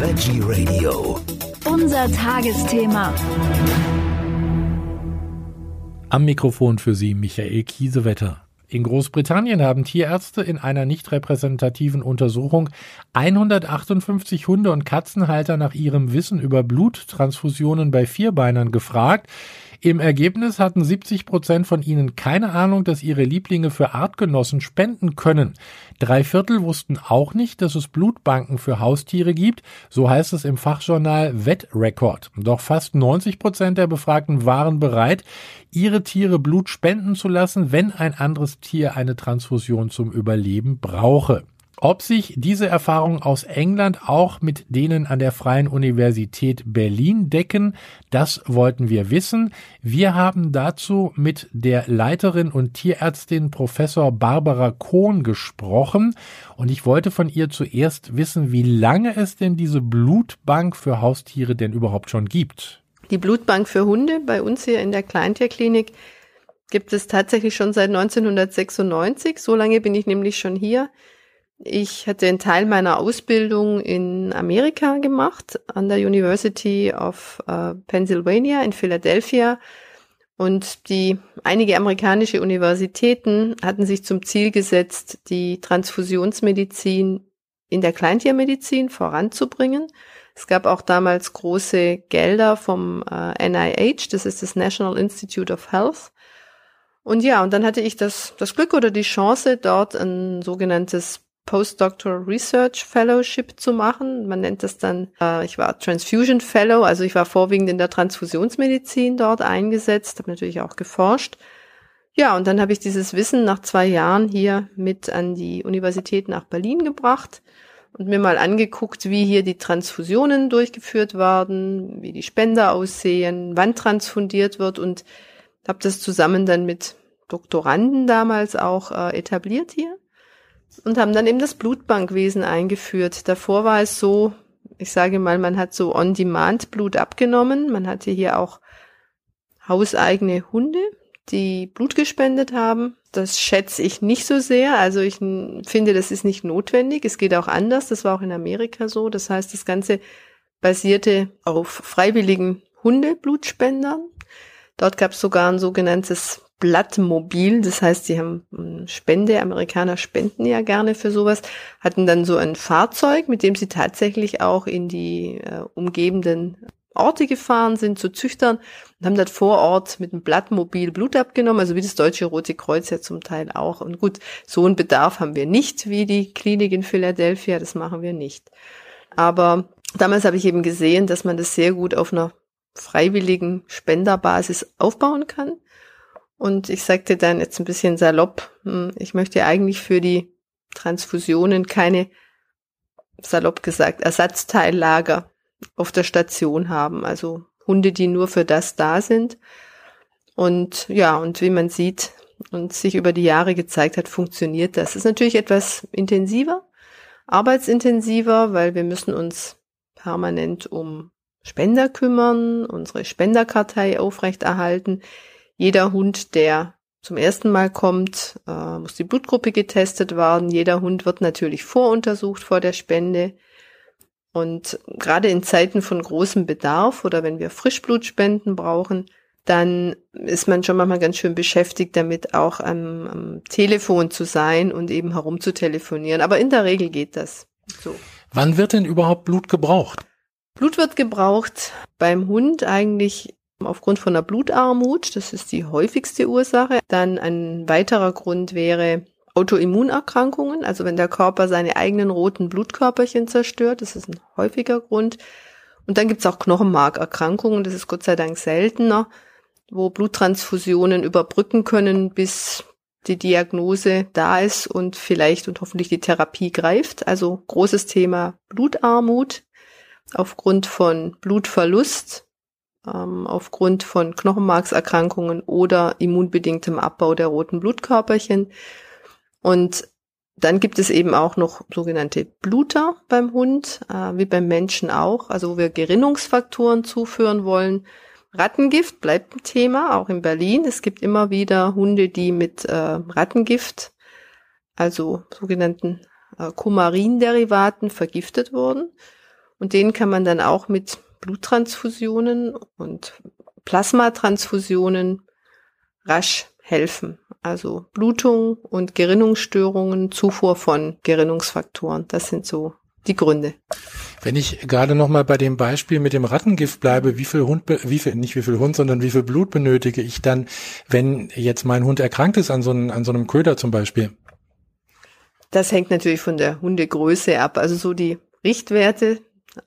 Veggie Radio. Unser Tagesthema. Am Mikrofon für Sie Michael Kiesewetter. In Großbritannien haben Tierärzte in einer nicht repräsentativen Untersuchung 158 Hunde- und Katzenhalter nach ihrem Wissen über Bluttransfusionen bei Vierbeinern gefragt. Im Ergebnis hatten 70 Prozent von ihnen keine Ahnung, dass ihre Lieblinge für Artgenossen spenden können. Drei Viertel wussten auch nicht, dass es Blutbanken für Haustiere gibt. So heißt es im Fachjournal Vet Record. Doch fast 90 Prozent der Befragten waren bereit, ihre Tiere Blut spenden zu lassen, wenn ein anderes Tier eine Transfusion zum Überleben brauche. Ob sich diese Erfahrungen aus England auch mit denen an der Freien Universität Berlin decken, das wollten wir wissen. Wir haben dazu mit der Leiterin und Tierärztin Professor Barbara Kohn gesprochen und ich wollte von ihr zuerst wissen, wie lange es denn diese Blutbank für Haustiere denn überhaupt schon gibt. Die Blutbank für Hunde bei uns hier in der Kleintierklinik gibt es tatsächlich schon seit 1996. So lange bin ich nämlich schon hier. Ich hatte einen Teil meiner Ausbildung in Amerika gemacht, an der University of uh, Pennsylvania in Philadelphia. Und die einige amerikanische Universitäten hatten sich zum Ziel gesetzt, die Transfusionsmedizin in der Kleintiermedizin voranzubringen. Es gab auch damals große Gelder vom äh, NIH, das ist das National Institute of Health. Und ja, und dann hatte ich das, das Glück oder die Chance, dort ein sogenanntes Postdoctoral Research Fellowship zu machen. Man nennt das dann, äh, ich war Transfusion Fellow, also ich war vorwiegend in der Transfusionsmedizin dort eingesetzt, habe natürlich auch geforscht. Ja, und dann habe ich dieses Wissen nach zwei Jahren hier mit an die Universität nach Berlin gebracht und mir mal angeguckt, wie hier die Transfusionen durchgeführt werden, wie die Spender aussehen, wann transfundiert wird und habe das zusammen dann mit Doktoranden damals auch äh, etabliert hier und haben dann eben das Blutbankwesen eingeführt. Davor war es so, ich sage mal, man hat so on-demand Blut abgenommen. Man hatte hier auch hauseigene Hunde, die Blut gespendet haben. Das schätze ich nicht so sehr. Also ich finde, das ist nicht notwendig. Es geht auch anders. Das war auch in Amerika so. Das heißt, das Ganze basierte auf freiwilligen Hundeblutspendern. Dort gab es sogar ein sogenanntes Blattmobil, das heißt, sie haben hm, Spende, Amerikaner spenden ja gerne für sowas, hatten dann so ein Fahrzeug, mit dem sie tatsächlich auch in die äh, umgebenden Orte gefahren sind zu Züchtern und haben dort vor Ort mit einem Blattmobil Blut abgenommen, also wie das Deutsche Rote Kreuz ja zum Teil auch. Und gut, so einen Bedarf haben wir nicht wie die Klinik in Philadelphia, das machen wir nicht. Aber damals habe ich eben gesehen, dass man das sehr gut auf einer freiwilligen Spenderbasis aufbauen kann und ich sagte dann jetzt ein bisschen salopp, hm, ich möchte eigentlich für die Transfusionen keine, salopp gesagt, Ersatzteillager auf der Station haben. Also Hunde, die nur für das da sind. Und ja, und wie man sieht und sich über die Jahre gezeigt hat, funktioniert das. ist natürlich etwas intensiver, arbeitsintensiver, weil wir müssen uns permanent um Spender kümmern, unsere Spenderkartei aufrechterhalten. Jeder Hund, der zum ersten Mal kommt, äh, muss die Blutgruppe getestet werden. Jeder Hund wird natürlich voruntersucht vor der Spende. Und gerade in Zeiten von großem Bedarf oder wenn wir Frischblutspenden brauchen, dann ist man schon manchmal ganz schön beschäftigt damit, auch am, am Telefon zu sein und eben herumzutelefonieren. Aber in der Regel geht das so. Wann wird denn überhaupt Blut gebraucht? Blut wird gebraucht beim Hund eigentlich Aufgrund von der Blutarmut, das ist die häufigste Ursache. Dann ein weiterer Grund wäre Autoimmunerkrankungen, also wenn der Körper seine eigenen roten Blutkörperchen zerstört, das ist ein häufiger Grund. Und dann gibt's auch Knochenmarkerkrankungen, das ist Gott sei Dank seltener, wo Bluttransfusionen überbrücken können, bis die Diagnose da ist und vielleicht und hoffentlich die Therapie greift. Also großes Thema Blutarmut aufgrund von Blutverlust ähm, aufgrund von Knochenmarkserkrankungen oder immunbedingtem Abbau der roten Blutkörperchen. Und dann gibt es eben auch noch sogenannte Bluter beim Hund, äh, wie beim Menschen auch, also wo wir Gerinnungsfaktoren zuführen wollen. Rattengift bleibt ein Thema, auch in Berlin. Es gibt immer wieder Hunde, die mit äh, Rattengift, also sogenannten äh, Kumarinderivaten, vergiftet wurden. Und denen kann man dann auch mit Bluttransfusionen und Plasmatransfusionen rasch helfen. Also Blutung und Gerinnungsstörungen, Zufuhr von Gerinnungsfaktoren. Das sind so die Gründe. Wenn ich gerade noch mal bei dem Beispiel mit dem Rattengift bleibe, wie viel Hund, wie viel, nicht wie viel Hund, sondern wie viel Blut benötige ich dann, wenn jetzt mein Hund erkrankt ist an so einem, an so einem Köder zum Beispiel? Das hängt natürlich von der Hundegröße ab. Also so die Richtwerte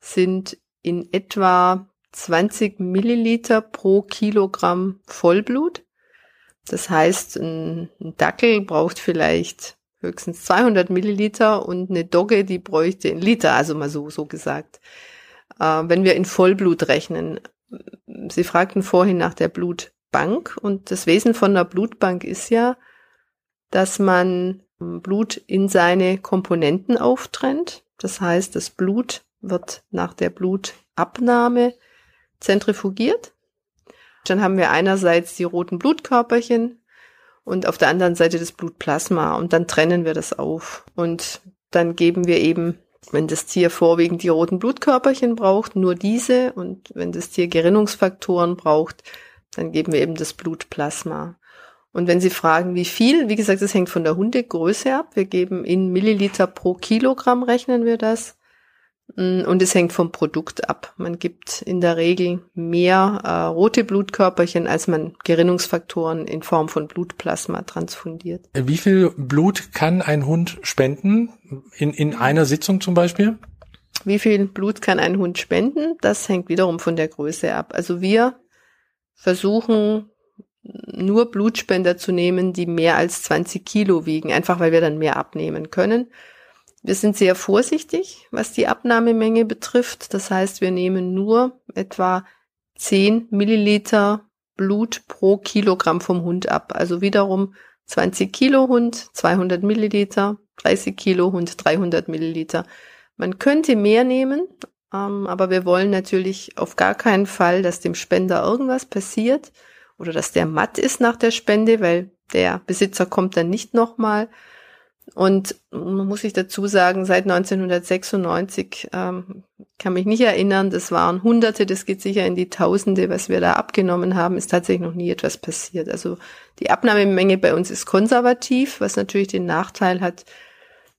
sind in etwa 20 Milliliter pro Kilogramm Vollblut. Das heißt, ein Dackel braucht vielleicht höchstens 200 Milliliter und eine Dogge, die bräuchte einen Liter, also mal so, so gesagt. Äh, wenn wir in Vollblut rechnen. Sie fragten vorhin nach der Blutbank und das Wesen von einer Blutbank ist ja, dass man Blut in seine Komponenten auftrennt. Das heißt, das Blut wird nach der Blutabnahme zentrifugiert. Dann haben wir einerseits die roten Blutkörperchen, und auf der anderen Seite das Blutplasma und dann trennen wir das auf und dann geben wir eben, wenn das Tier vorwiegend die roten Blutkörperchen braucht, nur diese und wenn das Tier Gerinnungsfaktoren braucht, dann geben wir eben das Blutplasma. Und wenn Sie fragen, wie viel, wie gesagt, das hängt von der Hundegröße ab. Wir geben in Milliliter pro Kilogramm rechnen wir das. Mm, und es hängt vom Produkt ab. Man gibt in der Regel mehr äh, rote Blutkörperchen, als man Gerinnungsfaktoren in Form von Blutplasma transfundiert. Wie viel Blut kann ein Hund spenden? In, in einer Sitzung zum Beispiel? Wie viel Blut kann ein Hund spenden? Das hängt wiederum von der Größe ab. Also wir versuchen nur Blutspender zu nehmen, die mehr als 20 Kilo wiegen, einfach weil wir dann mehr abnehmen können. Wir sind sehr vorsichtig, was die Abnahmemenge betrifft. Das heißt, wir nehmen nur etwa 10 Milliliter Blut pro Kilogramm vom Hund ab. Also wiederum 20 Kilo Hund, 200 Milliliter, 30 Kilo Hund, 300 Milliliter. Man könnte mehr nehmen, ähm, aber wir wollen natürlich auf gar keinen Fall, dass dem Spender irgendwas passiert oder dass der matt ist nach der Spende, weil der Besitzer kommt dann nicht nochmal. Und man muss sich dazu sagen, seit 1996 ähm, kann mich nicht erinnern, das waren Hunderte, das geht sicher in die Tausende, was wir da abgenommen haben, ist tatsächlich noch nie etwas passiert. Also die Abnahmemenge bei uns ist konservativ, was natürlich den Nachteil hat,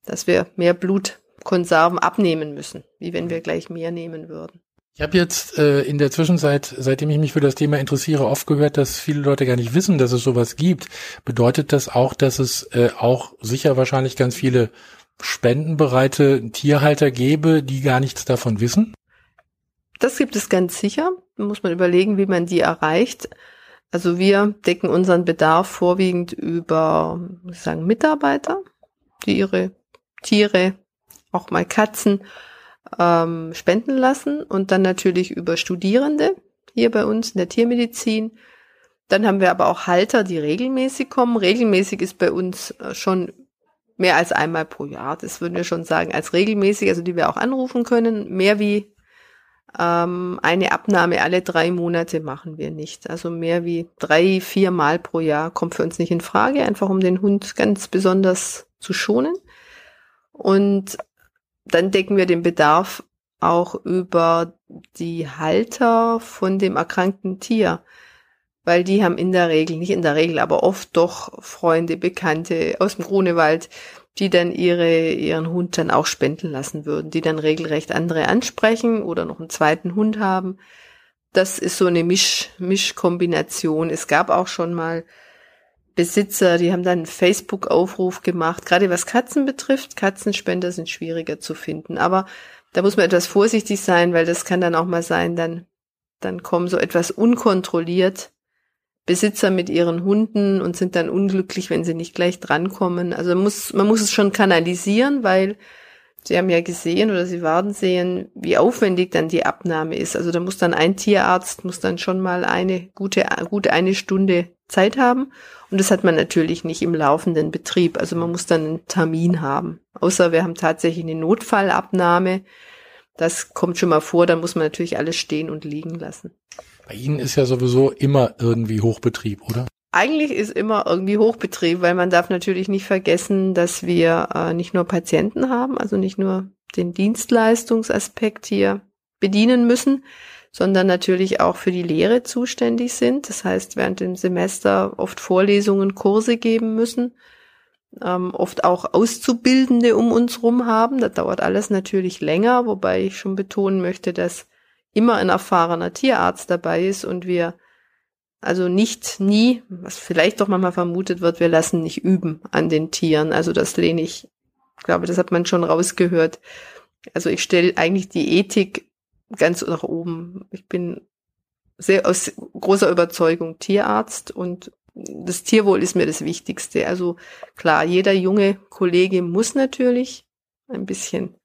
dass wir mehr Blutkonserven abnehmen müssen, wie wenn wir gleich mehr nehmen würden. Ich habe jetzt äh, in der Zwischenzeit, seitdem ich mich für das Thema interessiere, oft gehört, dass viele Leute gar nicht wissen, dass es sowas gibt. Bedeutet das auch, dass es äh, auch sicher wahrscheinlich ganz viele spendenbereite Tierhalter gäbe, die gar nichts davon wissen? Das gibt es ganz sicher. Da muss man überlegen, wie man die erreicht. Also wir decken unseren Bedarf vorwiegend über, muss ich sagen, Mitarbeiter, die ihre Tiere, auch mal Katzen, ähm, spenden lassen und dann natürlich über Studierende hier bei uns in der Tiermedizin. Dann haben wir aber auch Halter, die regelmäßig kommen. Regelmäßig ist bei uns äh, schon mehr als einmal pro Jahr. Das würden wir schon sagen als regelmäßig, also die wir auch anrufen können. Mehr wie ähm, eine Abnahme alle drei Monate machen wir nicht. Also mehr wie drei, vier Mal pro Jahr kommt für uns nicht in Frage, einfach um den Hund ganz besonders zu schonen. Und dann decken wir den Bedarf auch über die Halter von dem erkrankten Tier, weil die haben in der Regel, nicht in der Regel, aber oft doch Freunde, Bekannte aus dem Grunewald, die dann ihre, ihren Hund dann auch spenden lassen würden, die dann regelrecht andere ansprechen oder noch einen zweiten Hund haben. Das ist so eine Misch, Mischkombination. Es gab auch schon mal Besitzer, die haben dann einen Facebook-Aufruf gemacht, gerade was Katzen betrifft. Katzenspender sind schwieriger zu finden, aber da muss man etwas vorsichtig sein, weil das kann dann auch mal sein, dann, dann kommen so etwas unkontrolliert Besitzer mit ihren Hunden und sind dann unglücklich, wenn sie nicht gleich drankommen. Also muss, man muss es schon kanalisieren, weil Sie haben ja gesehen oder Sie werden sehen, wie aufwendig dann die Abnahme ist. Also da muss dann ein Tierarzt, muss dann schon mal eine gute, gute eine Stunde Zeit haben. Und das hat man natürlich nicht im laufenden Betrieb. Also man muss dann einen Termin haben. Außer wir haben tatsächlich eine Notfallabnahme. Das kommt schon mal vor, da muss man natürlich alles stehen und liegen lassen. Bei Ihnen ist ja sowieso immer irgendwie Hochbetrieb, oder? Eigentlich ist immer irgendwie Hochbetrieb, weil man darf natürlich nicht vergessen, dass wir äh, nicht nur Patienten haben, also nicht nur den Dienstleistungsaspekt hier bedienen müssen, sondern natürlich auch für die Lehre zuständig sind. Das heißt, während dem Semester oft Vorlesungen, Kurse geben müssen, ähm, oft auch Auszubildende um uns rum haben. Das dauert alles natürlich länger, wobei ich schon betonen möchte, dass immer ein erfahrener Tierarzt dabei ist und wir also nicht nie, was vielleicht doch manchmal vermutet wird, wir lassen nicht üben an den Tieren. Also das lehne ich, glaube, das hat man schon rausgehört. Also ich stelle eigentlich die Ethik ganz nach oben. Ich bin sehr aus großer Überzeugung Tierarzt und das Tierwohl ist mir das Wichtigste. Also klar, jeder junge Kollege muss natürlich ein bisschen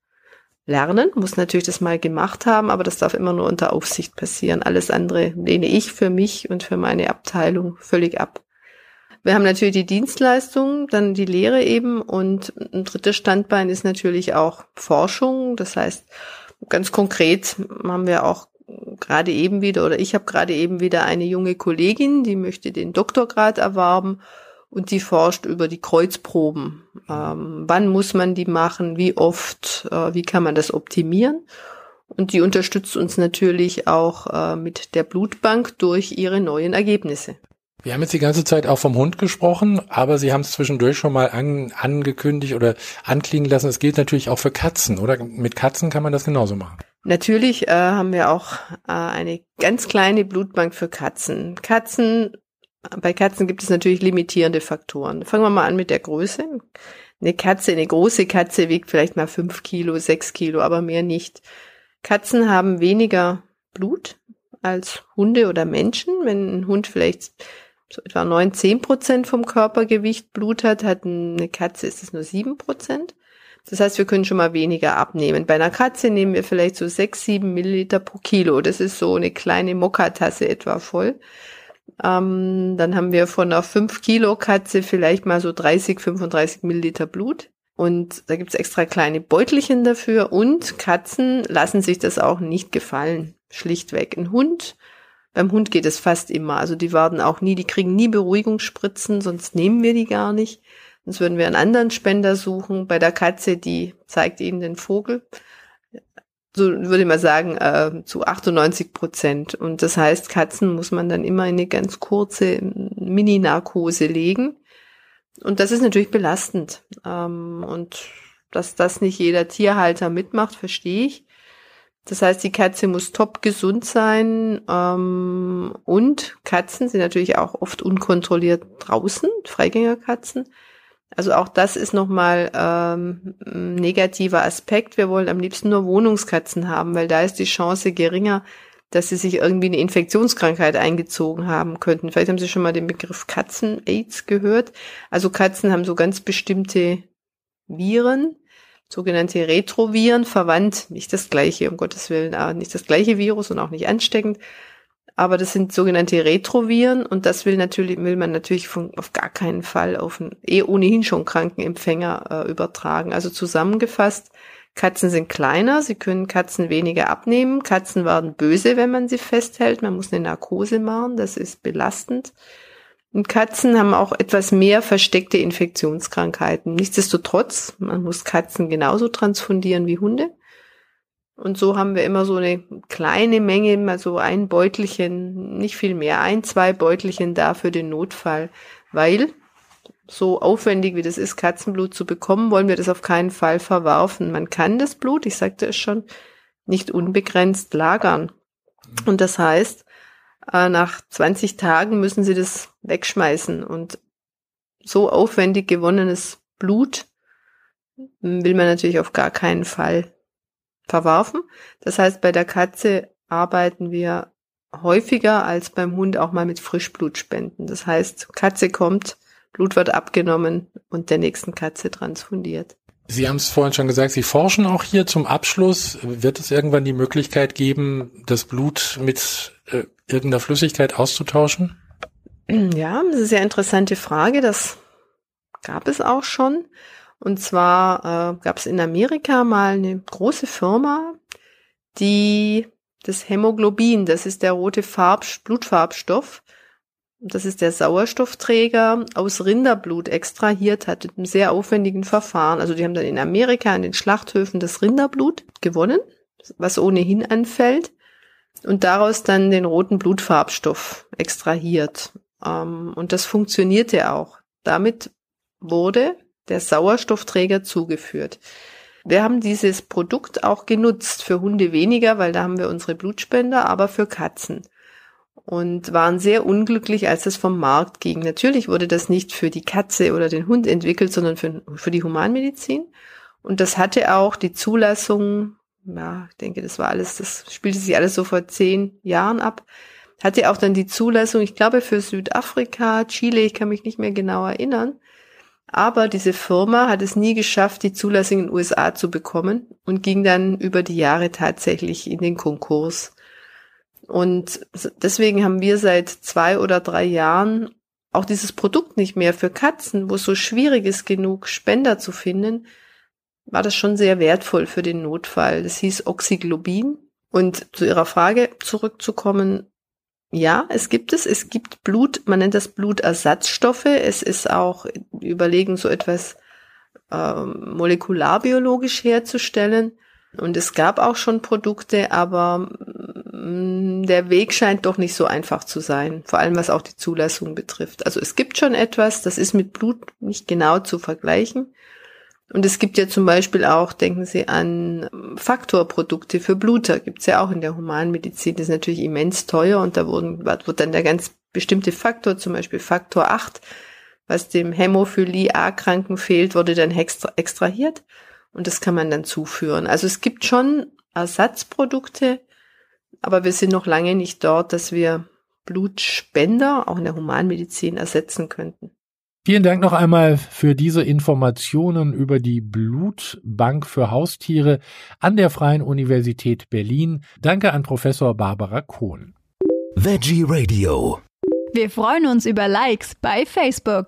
lernen, muss natürlich das mal gemacht haben, aber das darf immer nur unter Aufsicht passieren. Alles andere lehne ich für mich und für meine Abteilung völlig ab. Wir haben natürlich die Dienstleistung, dann die Lehre eben und ein drittes Standbein ist natürlich auch Forschung. Das heißt, ganz konkret haben wir auch gerade eben wieder oder ich habe gerade eben wieder eine junge Kollegin, die möchte den Doktorgrad erwerben und die forscht über die Kreuzproben. Ähm, wann muss man die machen? Wie oft? Äh, wie kann man das optimieren? Und die unterstützt uns natürlich auch äh, mit der Blutbank durch ihre neuen Ergebnisse. Wir haben jetzt die ganze Zeit auch vom Hund gesprochen, aber Sie haben es zwischendurch schon mal an, angekündigt oder anklingen lassen. Es gilt natürlich auch für Katzen, oder? Mit Katzen kann man das genauso machen. Natürlich äh, haben wir auch äh, eine ganz kleine Blutbank für Katzen. Katzen, bei Katzen gibt es natürlich limitierende Faktoren. Fangen wir mal an mit der Größe. Eine Katze, eine große Katze wiegt vielleicht mal fünf Kilo, sechs Kilo, aber mehr nicht. Katzen haben weniger Blut als Hunde oder Menschen. Wenn ein Hund vielleicht so etwa neun, zehn Prozent vom Körpergewicht Blut hat, hat eine Katze ist es nur sieben Prozent. Das heißt, wir können schon mal weniger abnehmen. Bei einer Katze nehmen wir vielleicht so sechs, sieben Milliliter pro Kilo. Das ist so eine kleine Mokkatasse etwa voll. Ähm, dann haben wir von einer 5 Kilo Katze vielleicht mal so 30, 35 Milliliter Blut. Und da gibt's extra kleine Beutelchen dafür. Und Katzen lassen sich das auch nicht gefallen. Schlichtweg. Ein Hund, beim Hund geht es fast immer. Also die werden auch nie, die kriegen nie Beruhigungsspritzen, sonst nehmen wir die gar nicht. Sonst würden wir einen anderen Spender suchen. Bei der Katze, die zeigt ihnen den Vogel. So würde man sagen, äh, zu 98 Prozent. Und das heißt, Katzen muss man dann immer in eine ganz kurze Mini-Narkose legen. Und das ist natürlich belastend. Ähm, und dass das nicht jeder Tierhalter mitmacht, verstehe ich. Das heißt, die Katze muss top gesund sein ähm, und Katzen sind natürlich auch oft unkontrolliert draußen, Freigängerkatzen. Also auch das ist nochmal ähm, ein negativer Aspekt. Wir wollen am liebsten nur Wohnungskatzen haben, weil da ist die Chance geringer, dass sie sich irgendwie eine Infektionskrankheit eingezogen haben könnten. Vielleicht haben Sie schon mal den Begriff Katzen-Aids gehört. Also Katzen haben so ganz bestimmte Viren, sogenannte Retroviren, verwandt, nicht das gleiche, um Gottes Willen, nicht das gleiche Virus und auch nicht ansteckend, aber das sind sogenannte Retroviren und das will natürlich, will man natürlich von, auf gar keinen Fall auf einen eh ohnehin schon kranken Empfänger äh, übertragen. Also zusammengefasst, Katzen sind kleiner, sie können Katzen weniger abnehmen, Katzen werden böse, wenn man sie festhält, man muss eine Narkose machen, das ist belastend. Und Katzen haben auch etwas mehr versteckte Infektionskrankheiten. Nichtsdestotrotz, man muss Katzen genauso transfundieren wie Hunde. Und so haben wir immer so eine kleine Menge, mal so ein Beutelchen, nicht viel mehr, ein, zwei Beutelchen da für den Notfall, weil so aufwendig wie das ist, Katzenblut zu bekommen, wollen wir das auf keinen Fall verwerfen. Man kann das Blut, ich sagte es schon, nicht unbegrenzt lagern. Und das heißt, äh, nach 20 Tagen müssen sie das wegschmeißen. Und so aufwendig gewonnenes Blut will man natürlich auf gar keinen Fall verworfen. Das heißt, bei der Katze arbeiten wir häufiger als beim Hund auch mal mit Frischblutspenden. Das heißt, Katze kommt, Blut wird abgenommen und der nächsten Katze transfundiert. Sie haben es vorhin schon gesagt, Sie forschen auch hier zum Abschluss. Wird es irgendwann die Möglichkeit geben, das Blut mit äh, irgendeiner Flüssigkeit auszutauschen? Ja, das ist eine sehr interessante Frage. Das gab es auch schon. Und zwar äh, gab es in Amerika mal eine große Firma, die das Hämoglobin, das ist der rote Farb, Blutfarbstoff, das ist der Sauerstoffträger, aus Rinderblut extrahiert hat, mit einem sehr aufwendigen Verfahren. Also die haben dann in Amerika an den Schlachthöfen das Rinderblut gewonnen, was ohnehin anfällt, und daraus dann den roten Blutfarbstoff extrahiert. Ähm, und das funktionierte auch. Damit wurde der Sauerstoffträger zugeführt. Wir haben dieses Produkt auch genutzt, für Hunde weniger, weil da haben wir unsere Blutspender, aber für Katzen und waren sehr unglücklich, als es vom Markt ging. Natürlich wurde das nicht für die Katze oder den Hund entwickelt, sondern für, für die Humanmedizin. Und das hatte auch die Zulassung, ja, ich denke, das war alles, das spielte sich alles so vor zehn Jahren ab, hatte auch dann die Zulassung, ich glaube, für Südafrika, Chile, ich kann mich nicht mehr genau erinnern. Aber diese Firma hat es nie geschafft, die Zulassung in den USA zu bekommen und ging dann über die Jahre tatsächlich in den Konkurs. Und deswegen haben wir seit zwei oder drei Jahren auch dieses Produkt nicht mehr für Katzen, wo es so schwierig ist, genug Spender zu finden, war das schon sehr wertvoll für den Notfall. Das hieß Oxyglobin. Und zu Ihrer Frage zurückzukommen, ja, es gibt es. Es gibt Blut, man nennt das Blutersatzstoffe. Es ist auch überlegen, so etwas ähm, molekularbiologisch herzustellen. Und es gab auch schon Produkte, aber mm, der Weg scheint doch nicht so einfach zu sein, vor allem was auch die Zulassung betrifft. Also es gibt schon etwas, das ist mit Blut nicht genau zu vergleichen. Und es gibt ja zum Beispiel auch, denken Sie an Faktorprodukte für Bluter, gibt's ja auch in der Humanmedizin. Das ist natürlich immens teuer und da wurden, wird dann der ganz bestimmte Faktor, zum Beispiel Faktor 8, was dem Hämophilie A-Kranken fehlt, wurde dann extrahiert und das kann man dann zuführen. Also es gibt schon Ersatzprodukte, aber wir sind noch lange nicht dort, dass wir Blutspender auch in der Humanmedizin ersetzen könnten. Vielen Dank noch einmal für diese Informationen über die Blutbank für Haustiere an der Freien Universität Berlin. Danke an Professor Barbara Kohn. Veggie Radio. Wir freuen uns über Likes bei Facebook.